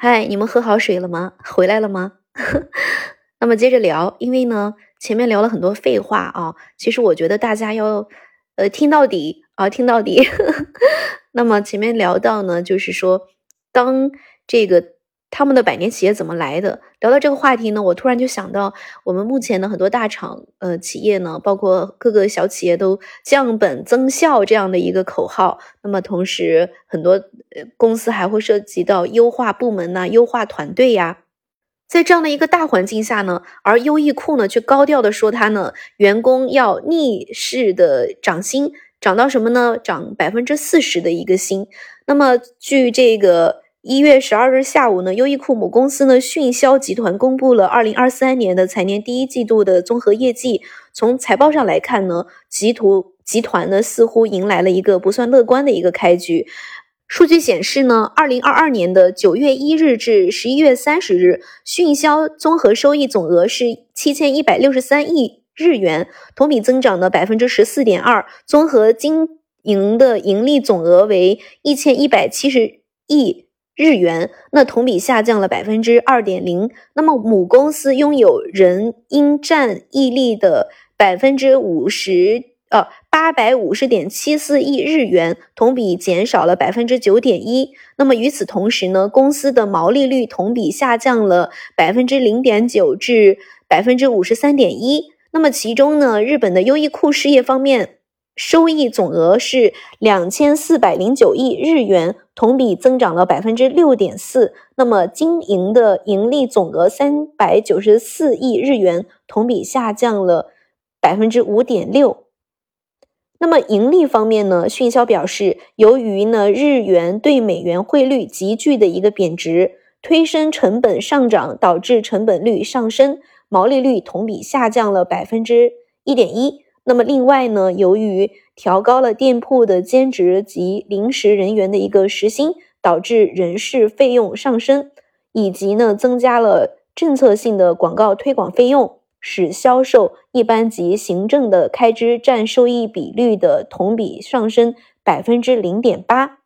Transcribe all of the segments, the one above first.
嗨，你们喝好水了吗？回来了吗？那么接着聊，因为呢前面聊了很多废话啊，其实我觉得大家要呃听到底啊，听到底。那么前面聊到呢，就是说当这个。他们的百年企业怎么来的？聊到这个话题呢，我突然就想到，我们目前的很多大厂、呃企业呢，包括各个小企业都降本增效这样的一个口号。那么同时，很多呃公司还会涉及到优化部门呐、优化团队呀。在这样的一个大环境下呢，而优衣库呢却高调的说，它呢员工要逆势的涨薪，涨到什么呢？涨百分之四十的一个薪。那么据这个。一月十二日下午呢，优衣库母公司呢迅销集团公布了二零二三年的财年第一季度的综合业绩。从财报上来看呢，集图集团呢似乎迎来了一个不算乐观的一个开局。数据显示呢，二零二二年的九月一日至十一月三十日，迅销综合收益总额是七千一百六十三亿日元，同比增长了百分之十四点二，综合经营的盈利总额为一千一百七十亿。日元那同比下降了百分之二点零，那么母公司拥有人应占溢利的百分之五十，呃，八百五十点七四亿日元，同比减少了百分之九点一。那么与此同时呢，公司的毛利率同比下降了百分之零点九至百分之五十三点一。那么其中呢，日本的优衣库事业方面。收益总额是两千四百零九亿日元，同比增长了百分之六点四。那么经营的盈利总额三百九十四亿日元，同比下降了百分之五点六。那么盈利方面呢？迅销表示，由于呢日元对美元汇率急剧的一个贬值，推升成本上涨，导致成本率上升，毛利率同比下降了百分之一点一。那么另外呢，由于调高了店铺的兼职及临时人员的一个时薪，导致人事费用上升，以及呢增加了政策性的广告推广费用，使销售一般及行政的开支占收益比率的同比上升百分之零点八。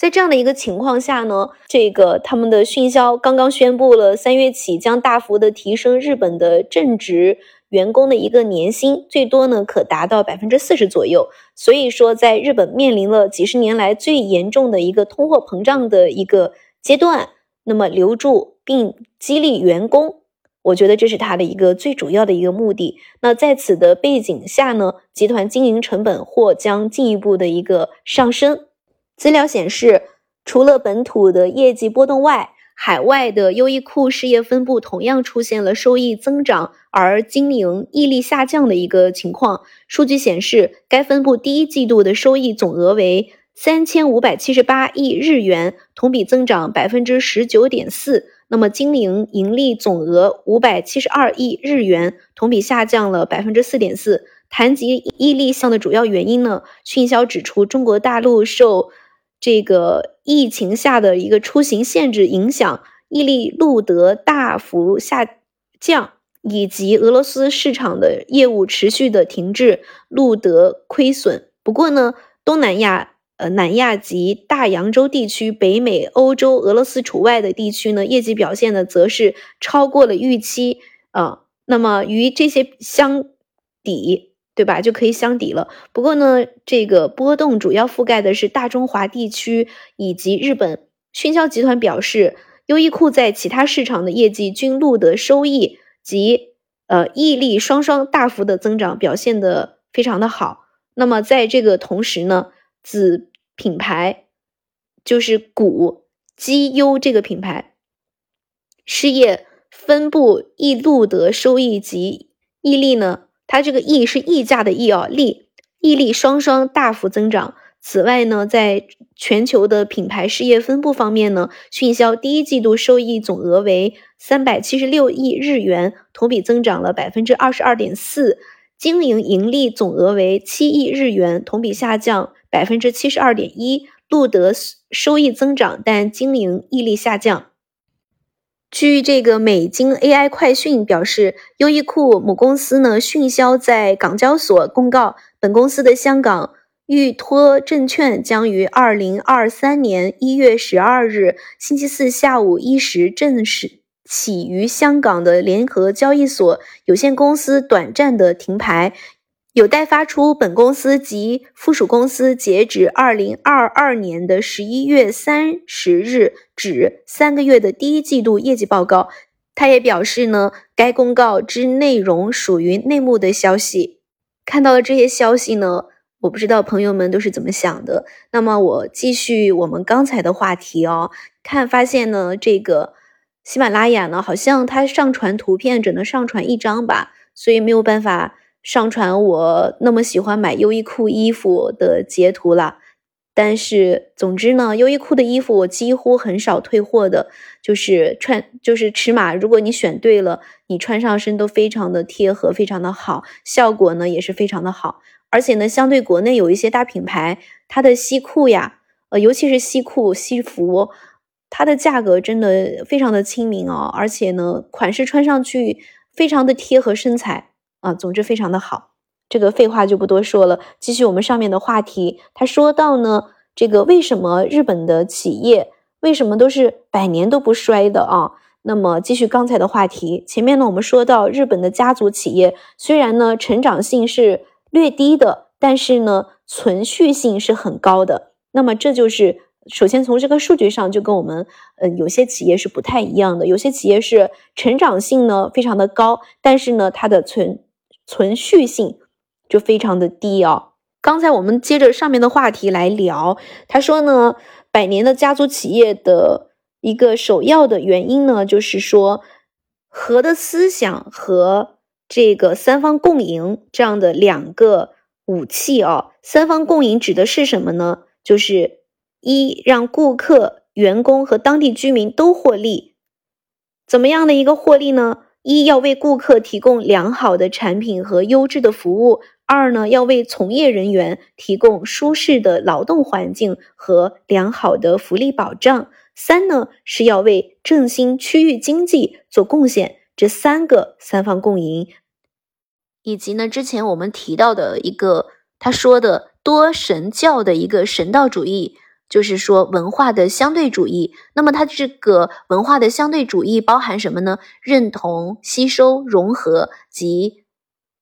在这样的一个情况下呢，这个他们的迅销刚刚宣布了，三月起将大幅的提升日本的正职。员工的一个年薪最多呢可达到百分之四十左右，所以说在日本面临了几十年来最严重的一个通货膨胀的一个阶段，那么留住并激励员工，我觉得这是他的一个最主要的一个目的。那在此的背景下呢，集团经营成本或将进一步的一个上升。资料显示，除了本土的业绩波动外，海外的优衣库事业分部同样出现了收益增长而经营溢利下降的一个情况。数据显示，该分部第一季度的收益总额为三千五百七十八亿日元，同比增长百分之十九点四。那么，经营盈利总额五百七十二亿日元，同比下降了百分之四点四。谈及溢利项的主要原因呢？迅销指出，中国大陆受这个疫情下的一个出行限制影响，伊利路德大幅下降，以及俄罗斯市场的业务持续的停滞，路德亏损。不过呢，东南亚、呃南亚及大洋洲地区、北美、欧洲、俄罗斯除外的地区呢，业绩表现呢，则是超过了预期啊。那么与这些相抵。对吧？就可以相抵了。不过呢，这个波动主要覆盖的是大中华地区以及日本。迅销集团表示，优衣库在其他市场的业绩均录得收益及呃溢利双双大幅的增长，表现的非常的好。那么在这个同时呢，子品牌就是谷基优这个品牌事业分布亦录得收益及溢利呢。它这个溢是溢价的溢哦，利溢利双双大幅增长。此外呢，在全球的品牌事业分布方面呢，迅销第一季度收益总额为三百七十六亿日元，同比增长了百分之二十二点四；经营盈利总额为七亿日元，同比下降百分之七十二点一，录得收益增长，但经营溢利下降。据这个美金 AI 快讯表示，优衣库母公司呢迅销在港交所公告，本公司的香港裕托证券将于二零二三年一月十二日星期四下午一时正式起于香港的联合交易所有限公司短暂的停牌，有待发出本公司及附属公司截止二零二二年的十一月三十日止三个月的第一季度业绩报告。他也表示呢，该公告之内容属于内幕的消息。看到了这些消息呢？我不知道朋友们都是怎么想的。那么我继续我们刚才的话题哦，看发现呢，这个喜马拉雅呢，好像它上传图片只能上传一张吧，所以没有办法上传我那么喜欢买优衣库衣服的截图了。但是总之呢，优衣库的衣服我几乎很少退货的，就是穿就是尺码，如果你选对了，你穿上身都非常的贴合，非常的好，效果呢也是非常的好。而且呢，相对国内有一些大品牌，它的西裤呀，呃，尤其是西裤、西服，它的价格真的非常的亲民哦。而且呢，款式穿上去非常的贴合身材啊，总之非常的好。这个废话就不多说了，继续我们上面的话题。他说到呢，这个为什么日本的企业为什么都是百年都不衰的啊？那么继续刚才的话题，前面呢我们说到日本的家族企业虽然呢成长性是。略低的，但是呢，存续性是很高的。那么这就是首先从这个数据上就跟我们呃有些企业是不太一样的。有些企业是成长性呢非常的高，但是呢它的存存续性就非常的低哦。刚才我们接着上面的话题来聊，他说呢，百年的家族企业的一个首要的原因呢，就是说和的思想和。这个三方共赢这样的两个武器啊，三方共赢指的是什么呢？就是一让顾客、员工和当地居民都获利。怎么样的一个获利呢？一要为顾客提供良好的产品和优质的服务；二呢要为从业人员提供舒适的劳动环境和良好的福利保障；三呢是要为振兴区域经济做贡献。这三个三方共赢。以及呢，之前我们提到的一个他说的多神教的一个神道主义，就是说文化的相对主义。那么它这个文化的相对主义包含什么呢？认同、吸收、融合及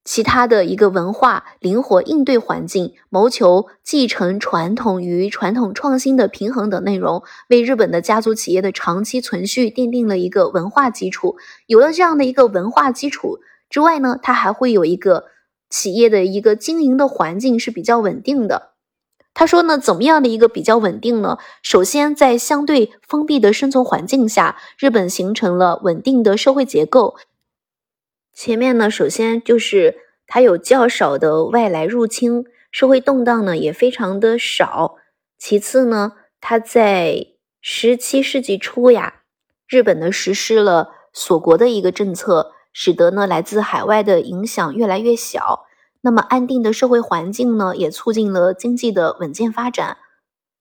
其他的一个文化，灵活应对环境，谋求继承传统与传统创新的平衡等内容，为日本的家族企业的长期存续奠定了一个文化基础。有了这样的一个文化基础。之外呢，它还会有一个企业的一个经营的环境是比较稳定的。他说呢，怎么样的一个比较稳定呢？首先，在相对封闭的生存环境下，日本形成了稳定的社会结构。前面呢，首先就是它有较少的外来入侵，社会动荡呢也非常的少。其次呢，它在十七世纪初呀，日本呢实施了锁国的一个政策。使得呢来自海外的影响越来越小，那么安定的社会环境呢也促进了经济的稳健发展。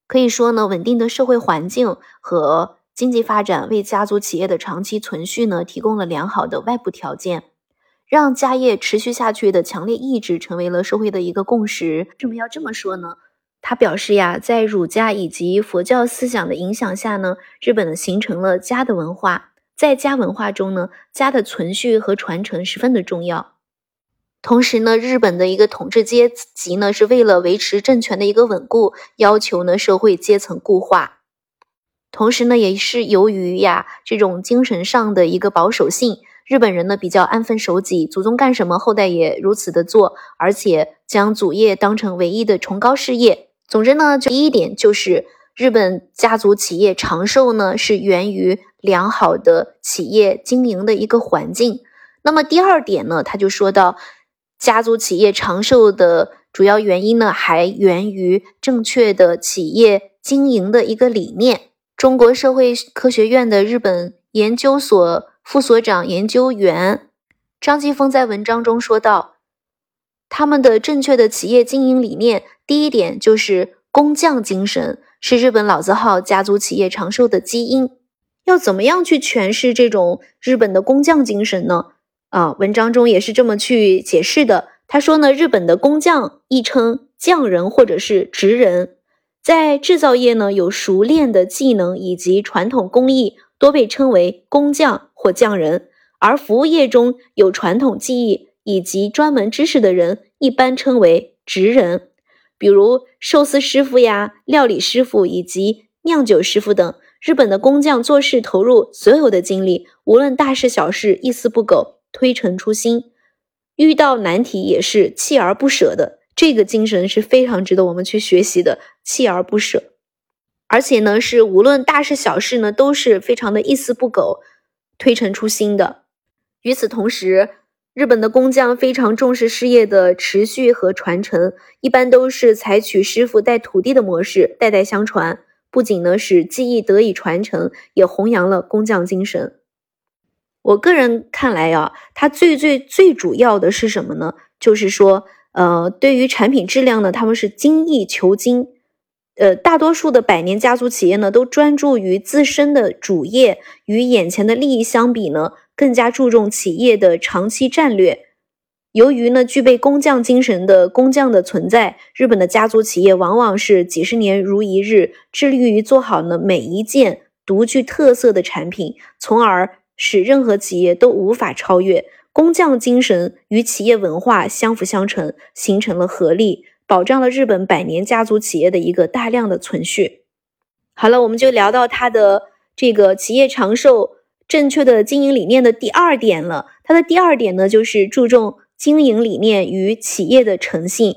可以说呢，稳定的社会环境和经济发展为家族企业的长期存续呢提供了良好的外部条件，让家业持续下去的强烈意志成为了社会的一个共识。为什么要这么说呢？他表示呀，在儒家以及佛教思想的影响下呢，日本形成了家的文化。在家文化中呢，家的存续和传承十分的重要。同时呢，日本的一个统治阶级呢，是为了维持政权的一个稳固，要求呢社会阶层固化。同时呢，也是由于呀这种精神上的一个保守性，日本人呢比较安分守己，祖宗干什么，后代也如此的做，而且将祖业当成唯一的崇高事业。总之呢，第一点就是。日本家族企业长寿呢，是源于良好的企业经营的一个环境。那么第二点呢，他就说到，家族企业长寿的主要原因呢，还源于正确的企业经营的一个理念。中国社会科学院的日本研究所副所长研究员张继峰在文章中说道，他们的正确的企业经营理念，第一点就是工匠精神。是日本老字号家族企业长寿的基因，要怎么样去诠释这种日本的工匠精神呢？啊，文章中也是这么去解释的。他说呢，日本的工匠亦称匠人或者是职人。在制造业呢，有熟练的技能以及传统工艺，多被称为工匠或匠人；而服务业中有传统技艺以及专门知识的人，一般称为职人。比如寿司师傅呀、料理师傅以及酿酒师傅等。日本的工匠做事投入所有的精力，无论大事小事，一丝不苟，推陈出新。遇到难题也是锲而不舍的。这个精神是非常值得我们去学习的，锲而不舍，而且呢，是无论大事小事呢，都是非常的一丝不苟，推陈出新的。与此同时，日本的工匠非常重视事业的持续和传承，一般都是采取师傅带徒弟的模式，代代相传。不仅呢使技艺得以传承，也弘扬了工匠精神。我个人看来啊，它最最最主要的是什么呢？就是说。呃，对于产品质量呢，他们是精益求精。呃，大多数的百年家族企业呢，都专注于自身的主业，与眼前的利益相比呢，更加注重企业的长期战略。由于呢，具备工匠精神的工匠的存在，日本的家族企业往往是几十年如一日，致力于做好呢每一件独具特色的产品，从而使任何企业都无法超越。工匠精神与企业文化相辅相成，形成了合力，保障了日本百年家族企业的一个大量的存续。好了，我们就聊到它的这个企业长寿、正确的经营理念的第二点了。它的第二点呢，就是注重经营理念与企业的诚信。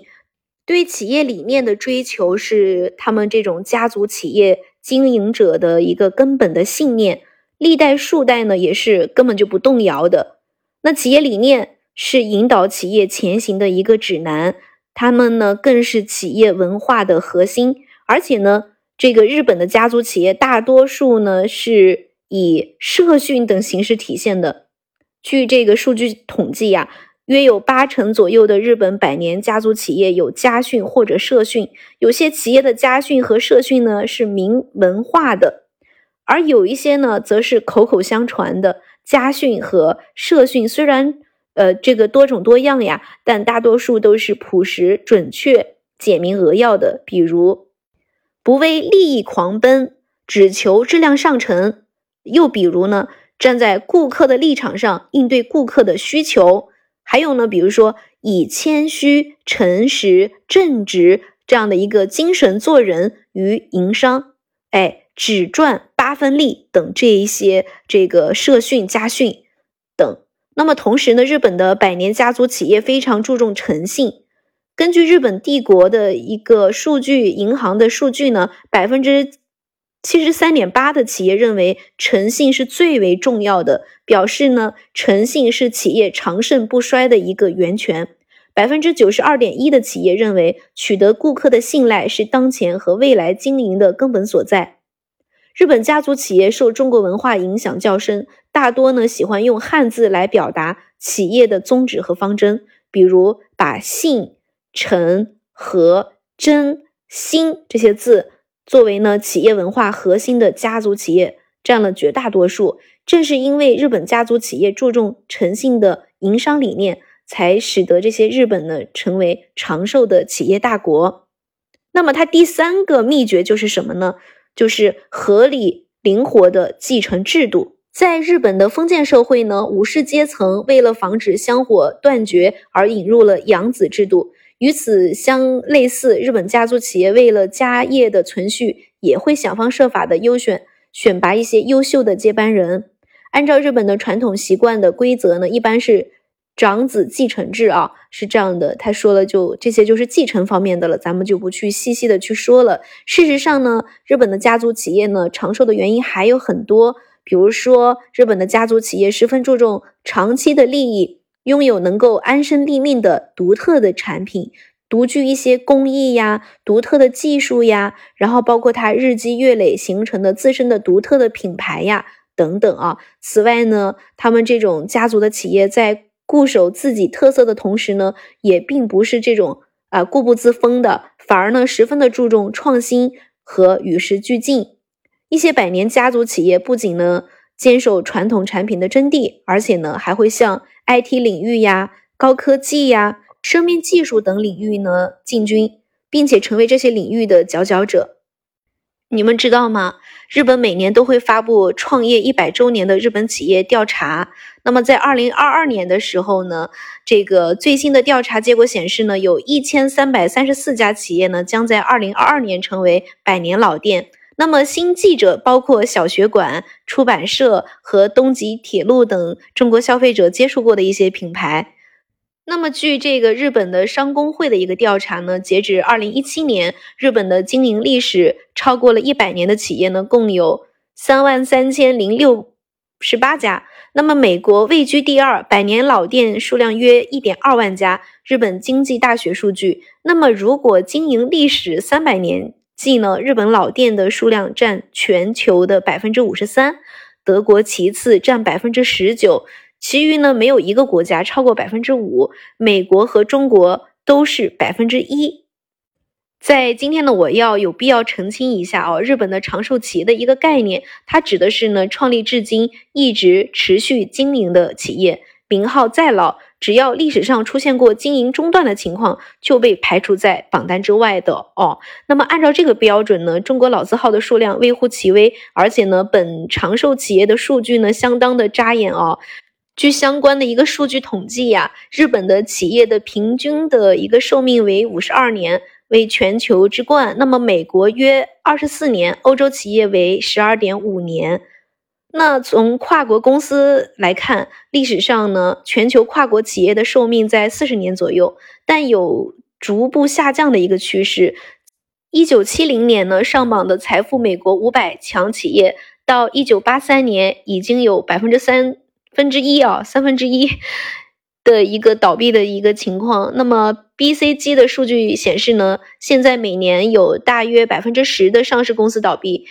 对企业理念的追求是他们这种家族企业经营者的一个根本的信念，历代数代呢也是根本就不动摇的。那企业理念是引导企业前行的一个指南，他们呢更是企业文化的核心。而且呢，这个日本的家族企业大多数呢是以社训等形式体现的。据这个数据统计呀，约有八成左右的日本百年家族企业有家训或者社训。有些企业的家训和社训呢是明文化的，而有一些呢则是口口相传的。家训和社训虽然，呃，这个多种多样呀，但大多数都是朴实、准确、简明扼要的。比如，不为利益狂奔，只求质量上乘；又比如呢，站在顾客的立场上应对顾客的需求；还有呢，比如说以谦虚、诚实、正直这样的一个精神做人与营商。哎。只赚八分利等这一些这个社训家训等，那么同时呢，日本的百年家族企业非常注重诚信。根据日本帝国的一个数据银行的数据呢，百分之七十三点八的企业认为诚信是最为重要的，表示呢诚信是企业长盛不衰的一个源泉。百分之九十二点一的企业认为取得顾客的信赖是当前和未来经营的根本所在。日本家族企业受中国文化影响较深，大多呢喜欢用汉字来表达企业的宗旨和方针，比如把信、诚、和、真、心这些字作为呢企业文化核心的家族企业占了绝大多数。正是因为日本家族企业注重诚信的营商理念，才使得这些日本呢成为长寿的企业大国。那么它第三个秘诀就是什么呢？就是合理灵活的继承制度。在日本的封建社会呢，武士阶层为了防止香火断绝而引入了养子制度。与此相类似，日本家族企业为了家业的存续，也会想方设法的优选选拔一些优秀的接班人。按照日本的传统习惯的规则呢，一般是。长子继承制啊，是这样的。他说了，就这些就是继承方面的了，咱们就不去细细的去说了。事实上呢，日本的家族企业呢长寿的原因还有很多，比如说日本的家族企业十分注重长期的利益，拥有能够安身立命的独特的产品，独具一些工艺呀、独特的技术呀，然后包括它日积月累形成的自身的独特的品牌呀等等啊。此外呢，他们这种家族的企业在固守自己特色的同时呢，也并不是这种啊固步自封的，反而呢十分的注重创新和与时俱进。一些百年家族企业不仅呢坚守传统产品的真谛，而且呢还会向 IT 领域呀、高科技呀、生命技术等领域呢进军。并且成为这些领域的佼佼者。你们知道吗？日本每年都会发布创业一百周年的日本企业调查。那么在二零二二年的时候呢，这个最新的调查结果显示呢，有一千三百三十四家企业呢将在二零二二年成为百年老店。那么新记者包括小学馆、出版社和东极铁路等中国消费者接触过的一些品牌。那么，据这个日本的商工会的一个调查呢，截止二零一七年，日本的经营历史超过了一百年的企业呢，共有三万三千零六十八家。那么，美国位居第二，百年老店数量约一点二万家。日本经济大学数据，那么如果经营历史三百年计呢，日本老店的数量占全球的百分之五十三，德国其次，占百分之十九。其余呢，没有一个国家超过百分之五，美国和中国都是百分之一。在今天呢，我要有必要澄清一下哦，日本的长寿企业的一个概念，它指的是呢，创立至今一直持续经营的企业，名号再老，只要历史上出现过经营中断的情况，就被排除在榜单之外的哦。那么按照这个标准呢，中国老字号的数量微乎其微，而且呢，本长寿企业的数据呢，相当的扎眼哦。据相关的一个数据统计呀，日本的企业的平均的一个寿命为五十二年，为全球之冠。那么美国约二十四年，欧洲企业为十二点五年。那从跨国公司来看，历史上呢，全球跨国企业的寿命在四十年左右，但有逐步下降的一个趋势。一九七零年呢，上榜的财富美国五百强企业，到一九八三年已经有百分之三。分之一啊，三分之一的一个倒闭的一个情况。那么 BCG 的数据显示呢，现在每年有大约百分之十的上市公司倒闭。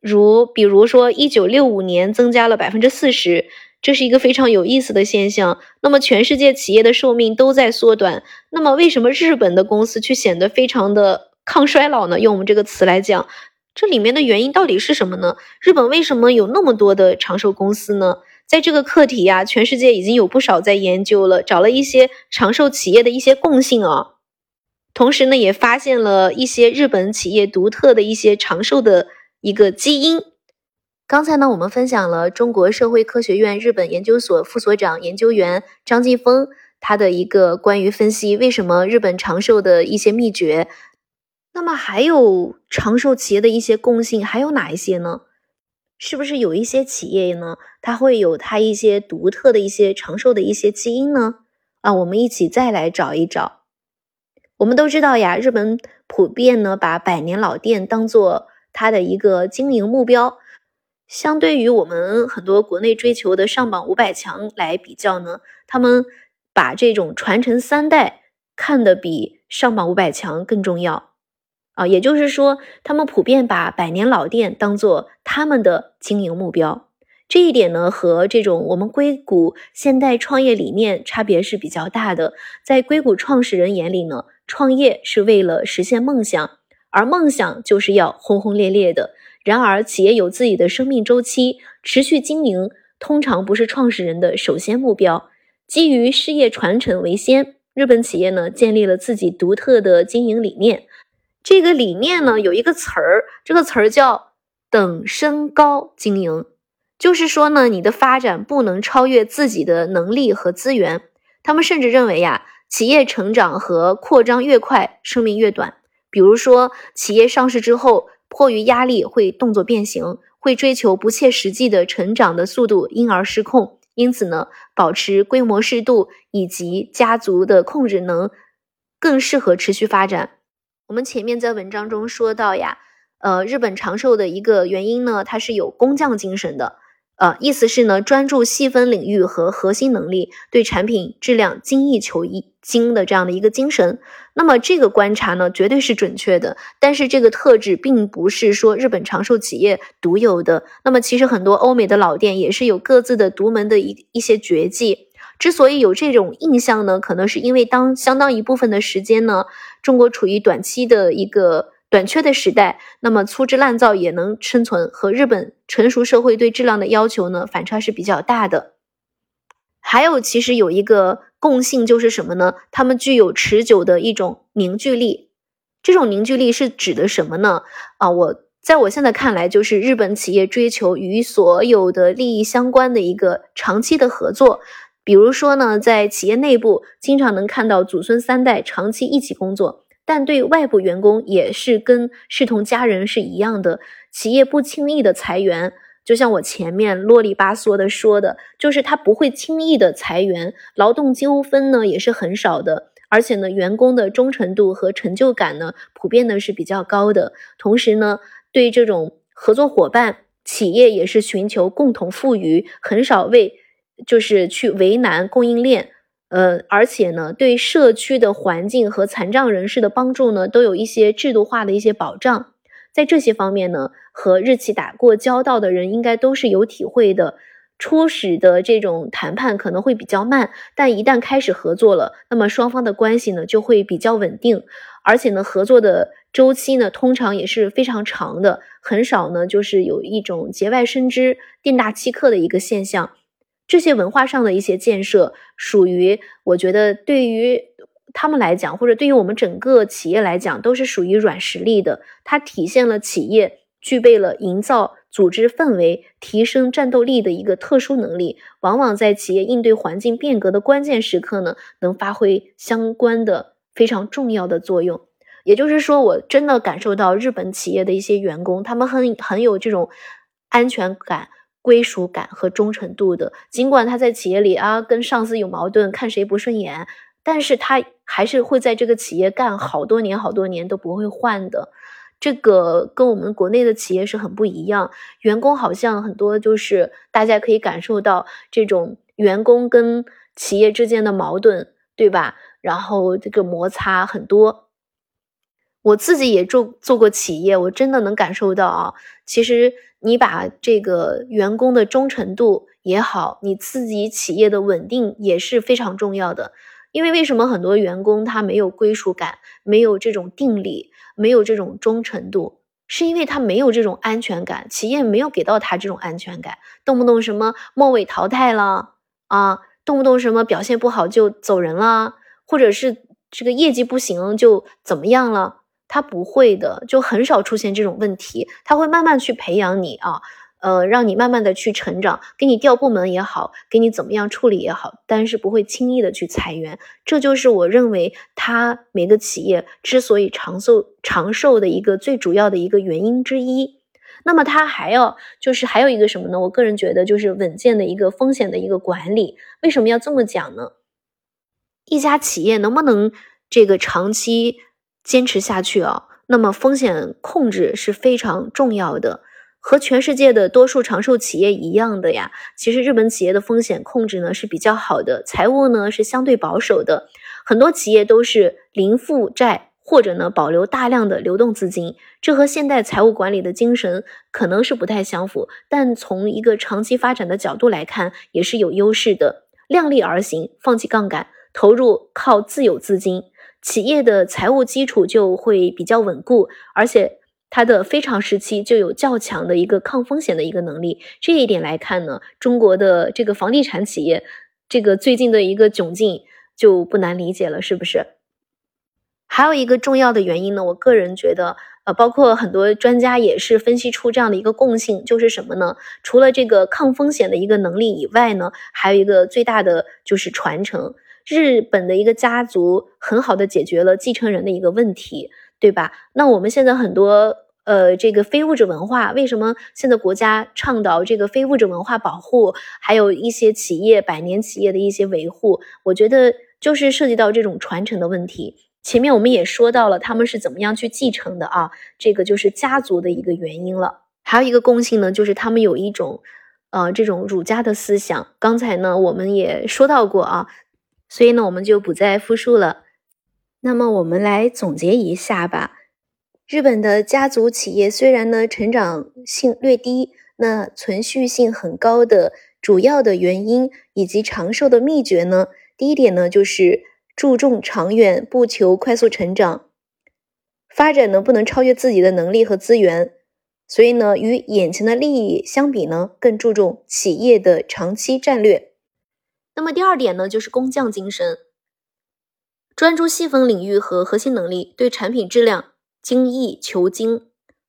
如比如说，一九六五年增加了百分之四十，这是一个非常有意思的现象。那么全世界企业的寿命都在缩短，那么为什么日本的公司却显得非常的抗衰老呢？用我们这个词来讲，这里面的原因到底是什么呢？日本为什么有那么多的长寿公司呢？在这个课题呀，全世界已经有不少在研究了，找了一些长寿企业的一些共性啊，同时呢，也发现了一些日本企业独特的一些长寿的一个基因。刚才呢，我们分享了中国社会科学院日本研究所副所长研究员张继峰他的一个关于分析为什么日本长寿的一些秘诀。那么还有长寿企业的一些共性，还有哪一些呢？是不是有一些企业呢？它会有它一些独特的一些长寿的一些基因呢？啊，我们一起再来找一找。我们都知道呀，日本普遍呢把百年老店当做它的一个经营目标。相对于我们很多国内追求的上榜五百强来比较呢，他们把这种传承三代看得比上榜五百强更重要。啊，也就是说，他们普遍把百年老店当做他们的经营目标。这一点呢，和这种我们硅谷现代创业理念差别是比较大的。在硅谷创始人眼里呢，创业是为了实现梦想，而梦想就是要轰轰烈烈的。然而，企业有自己的生命周期，持续经营通常不是创始人的首先目标。基于事业传承为先，日本企业呢，建立了自己独特的经营理念。这个理念呢，有一个词儿，这个词儿叫“等身高经营”，就是说呢，你的发展不能超越自己的能力和资源。他们甚至认为呀，企业成长和扩张越快，生命越短。比如说，企业上市之后，迫于压力会动作变形，会追求不切实际的成长的速度，因而失控。因此呢，保持规模适度以及家族的控制能更适合持续发展。我们前面在文章中说到呀，呃，日本长寿的一个原因呢，它是有工匠精神的，呃，意思是呢，专注细分领域和核心能力，对产品质量精益求精的这样的一个精神。那么这个观察呢，绝对是准确的。但是这个特质并不是说日本长寿企业独有的。那么其实很多欧美的老店也是有各自的独门的一一些绝技。之所以有这种印象呢，可能是因为当相当一部分的时间呢，中国处于短期的一个短缺的时代，那么粗制滥造也能生存，和日本成熟社会对质量的要求呢反差是比较大的。还有，其实有一个共性就是什么呢？他们具有持久的一种凝聚力。这种凝聚力是指的什么呢？啊，我在我现在看来，就是日本企业追求与所有的利益相关的一个长期的合作。比如说呢，在企业内部经常能看到祖孙三代长期一起工作，但对外部员工也是跟视同家人是一样的。企业不轻易的裁员，就像我前面啰里吧嗦的说的，就是他不会轻易的裁员，劳动纠纷呢也是很少的，而且呢，员工的忠诚度和成就感呢普遍的是比较高的。同时呢，对这种合作伙伴，企业也是寻求共同富裕，很少为。就是去为难供应链，呃，而且呢，对社区的环境和残障人士的帮助呢，都有一些制度化的一些保障。在这些方面呢，和日企打过交道的人应该都是有体会的。初始的这种谈判可能会比较慢，但一旦开始合作了，那么双方的关系呢就会比较稳定，而且呢，合作的周期呢通常也是非常长的，很少呢就是有一种节外生枝、店大欺客的一个现象。这些文化上的一些建设，属于我觉得对于他们来讲，或者对于我们整个企业来讲，都是属于软实力的。它体现了企业具备了营造组织氛围、提升战斗力的一个特殊能力，往往在企业应对环境变革的关键时刻呢，能发挥相关的非常重要的作用。也就是说，我真的感受到日本企业的一些员工，他们很很有这种安全感。归属感和忠诚度的，尽管他在企业里啊跟上司有矛盾，看谁不顺眼，但是他还是会在这个企业干好多年，好多年都不会换的。这个跟我们国内的企业是很不一样，员工好像很多就是大家可以感受到这种员工跟企业之间的矛盾，对吧？然后这个摩擦很多。我自己也做做过企业，我真的能感受到啊，其实。你把这个员工的忠诚度也好，你自己企业的稳定也是非常重要的。因为为什么很多员工他没有归属感，没有这种定力，没有这种忠诚度，是因为他没有这种安全感，企业没有给到他这种安全感，动不动什么末尾淘汰了啊，动不动什么表现不好就走人了，或者是这个业绩不行就怎么样了。他不会的，就很少出现这种问题。他会慢慢去培养你啊，呃，让你慢慢的去成长，给你调部门也好，给你怎么样处理也好，但是不会轻易的去裁员。这就是我认为他每个企业之所以长寿长寿的一个最主要的一个原因之一。那么他还要就是还有一个什么呢？我个人觉得就是稳健的一个风险的一个管理。为什么要这么讲呢？一家企业能不能这个长期？坚持下去啊，那么风险控制是非常重要的。和全世界的多数长寿企业一样的呀，其实日本企业的风险控制呢是比较好的，财务呢是相对保守的。很多企业都是零负债，或者呢保留大量的流动资金，这和现代财务管理的精神可能是不太相符，但从一个长期发展的角度来看，也是有优势的。量力而行，放弃杠杆，投入靠自有资金。企业的财务基础就会比较稳固，而且它的非常时期就有较强的一个抗风险的一个能力。这一点来看呢，中国的这个房地产企业，这个最近的一个窘境就不难理解了，是不是？还有一个重要的原因呢，我个人觉得，呃，包括很多专家也是分析出这样的一个共性，就是什么呢？除了这个抗风险的一个能力以外呢，还有一个最大的就是传承。日本的一个家族很好的解决了继承人的一个问题，对吧？那我们现在很多呃这个非物质文化，为什么现在国家倡导这个非物质文化保护，还有一些企业百年企业的一些维护？我觉得就是涉及到这种传承的问题。前面我们也说到了他们是怎么样去继承的啊，这个就是家族的一个原因了。还有一个共性呢，就是他们有一种呃这种儒家的思想。刚才呢我们也说到过啊。所以呢，我们就不再复述了。那么，我们来总结一下吧。日本的家族企业虽然呢成长性略低，那存续性很高的主要的原因以及长寿的秘诀呢，第一点呢就是注重长远，不求快速成长。发展呢不能超越自己的能力和资源，所以呢，与眼前的利益相比呢，更注重企业的长期战略。那么第二点呢，就是工匠精神，专注细分领域和核心能力，对产品质量精益求精。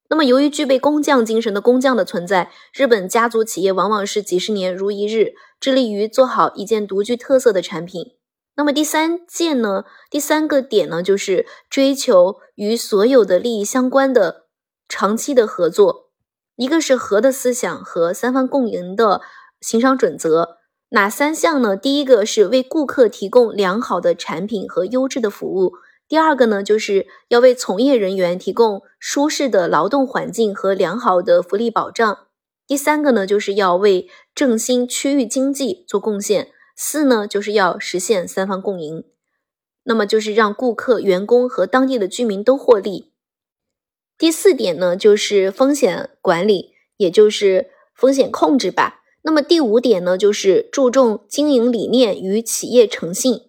那么，由于具备工匠精神的工匠的存在，日本家族企业往往是几十年如一日，致力于做好一件独具特色的产品。那么第三件呢？第三个点呢，就是追求与所有的利益相关的长期的合作。一个是和的思想和三方共赢的行商准则。哪三项呢？第一个是为顾客提供良好的产品和优质的服务。第二个呢，就是要为从业人员提供舒适的劳动环境和良好的福利保障。第三个呢，就是要为振兴区域经济做贡献。四呢，就是要实现三方共赢，那么就是让顾客、员工和当地的居民都获利。第四点呢，就是风险管理，也就是风险控制吧。那么第五点呢，就是注重经营理念与企业诚信。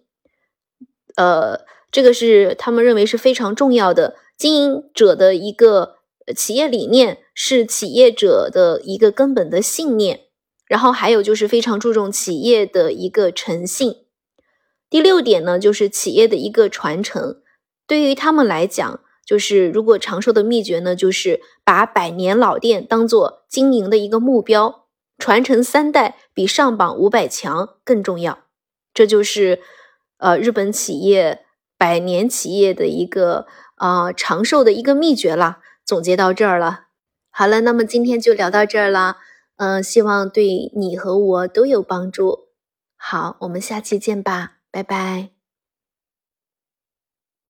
呃。这个是他们认为是非常重要的，经营者的一个企业理念是企业者的一个根本的信念，然后还有就是非常注重企业的一个诚信。第六点呢，就是企业的一个传承，对于他们来讲，就是如果长寿的秘诀呢，就是把百年老店当做经营的一个目标，传承三代比上榜五百强更重要。这就是呃日本企业。百年企业的一个啊长寿的一个秘诀了，总结到这儿了。好了，那么今天就聊到这儿了。嗯，希望对你和我都有帮助。好，我们下期见吧，拜拜。